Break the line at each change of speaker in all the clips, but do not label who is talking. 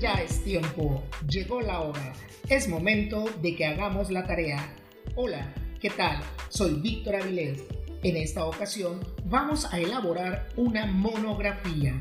Ya es tiempo, llegó la hora, es momento de que hagamos la tarea. Hola, ¿qué tal? Soy Víctor Avilés. En esta ocasión vamos a elaborar una monografía.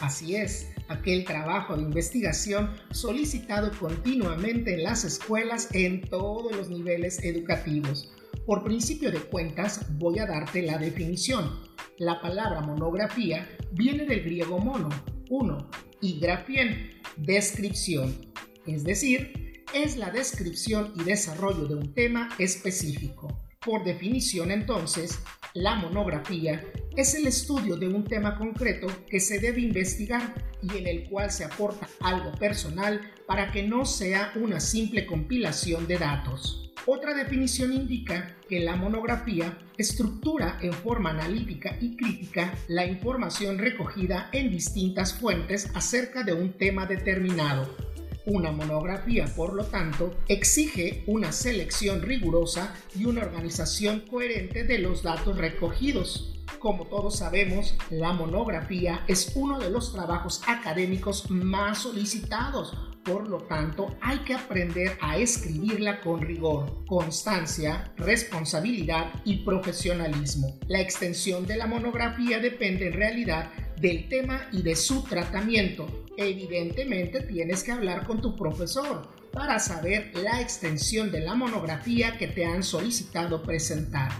Así es, aquel trabajo de investigación solicitado continuamente en las escuelas en todos los niveles educativos. Por principio de cuentas voy a darte la definición. La palabra monografía viene del griego mono, uno, y grafien, descripción, es decir, es la descripción y desarrollo de un tema específico. Por definición entonces, la monografía es el estudio de un tema concreto que se debe investigar y en el cual se aporta algo personal para que no sea una simple compilación de datos. Otra definición indica que la monografía estructura en forma analítica y crítica la información recogida en distintas fuentes acerca de un tema determinado. Una monografía, por lo tanto, exige una selección rigurosa y una organización coherente de los datos recogidos. Como todos sabemos, la monografía es uno de los trabajos académicos más solicitados por lo tanto, hay que aprender a escribirla con rigor, constancia, responsabilidad y profesionalismo. La extensión de la monografía depende en realidad del tema y de su tratamiento. Evidentemente tienes que hablar con tu profesor para saber la extensión de la monografía que te han solicitado presentar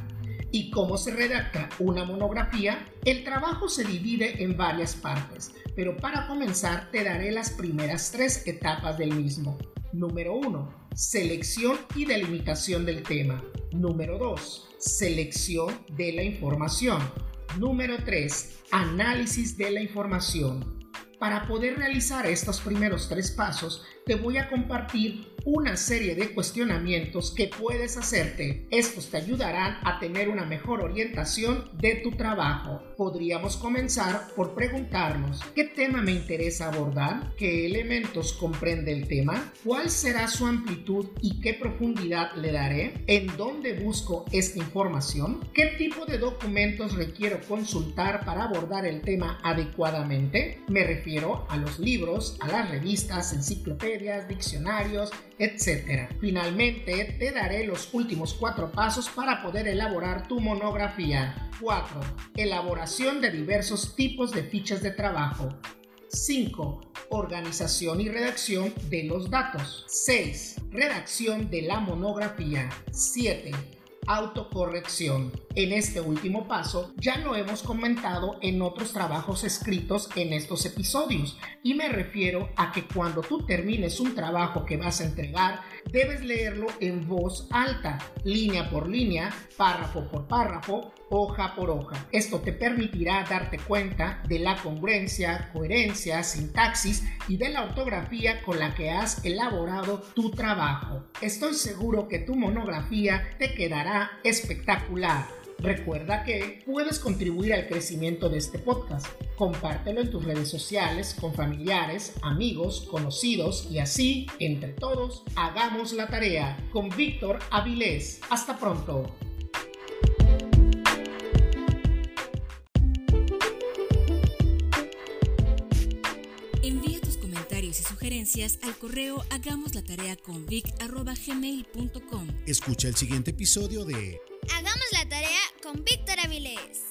y cómo se redacta una monografía, el trabajo se divide en varias partes, pero para comenzar te daré las primeras tres etapas del mismo. Número 1. Selección y delimitación del tema. Número 2. Selección de la información. Número 3. Análisis de la información. Para poder realizar estos primeros tres pasos, te voy a compartir una serie de cuestionamientos que puedes hacerte. Estos te ayudarán a tener una mejor orientación de tu trabajo. Podríamos comenzar por preguntarnos, ¿qué tema me interesa abordar? ¿Qué elementos comprende el tema? ¿Cuál será su amplitud y qué profundidad le daré? ¿En dónde busco esta información? ¿Qué tipo de documentos requiero consultar para abordar el tema adecuadamente? Me refiero a los libros, a las revistas, enciclopedias, diccionarios, etc. Finalmente, te daré los últimos cuatro pasos para poder elaborar tu monografía. 4. Elaboración de diversos tipos de fichas de trabajo. 5. Organización y redacción de los datos. 6. Redacción de la monografía. 7 autocorrección. En este último paso ya lo hemos comentado en otros trabajos escritos en estos episodios y me refiero a que cuando tú termines un trabajo que vas a entregar debes leerlo en voz alta, línea por línea, párrafo por párrafo, hoja por hoja. Esto te permitirá darte cuenta de la congruencia, coherencia, sintaxis y de la ortografía con la que has elaborado tu trabajo. Estoy seguro que tu monografía te quedará espectacular. Recuerda que puedes contribuir al crecimiento de este podcast. Compártelo en tus redes sociales con familiares, amigos, conocidos y así, entre todos, hagamos la tarea con Víctor Avilés. Hasta pronto.
Sugerencias al correo hagamos la tarea con vic.gmail.com.
Escucha el siguiente episodio de
Hagamos la tarea con Víctor Avilés.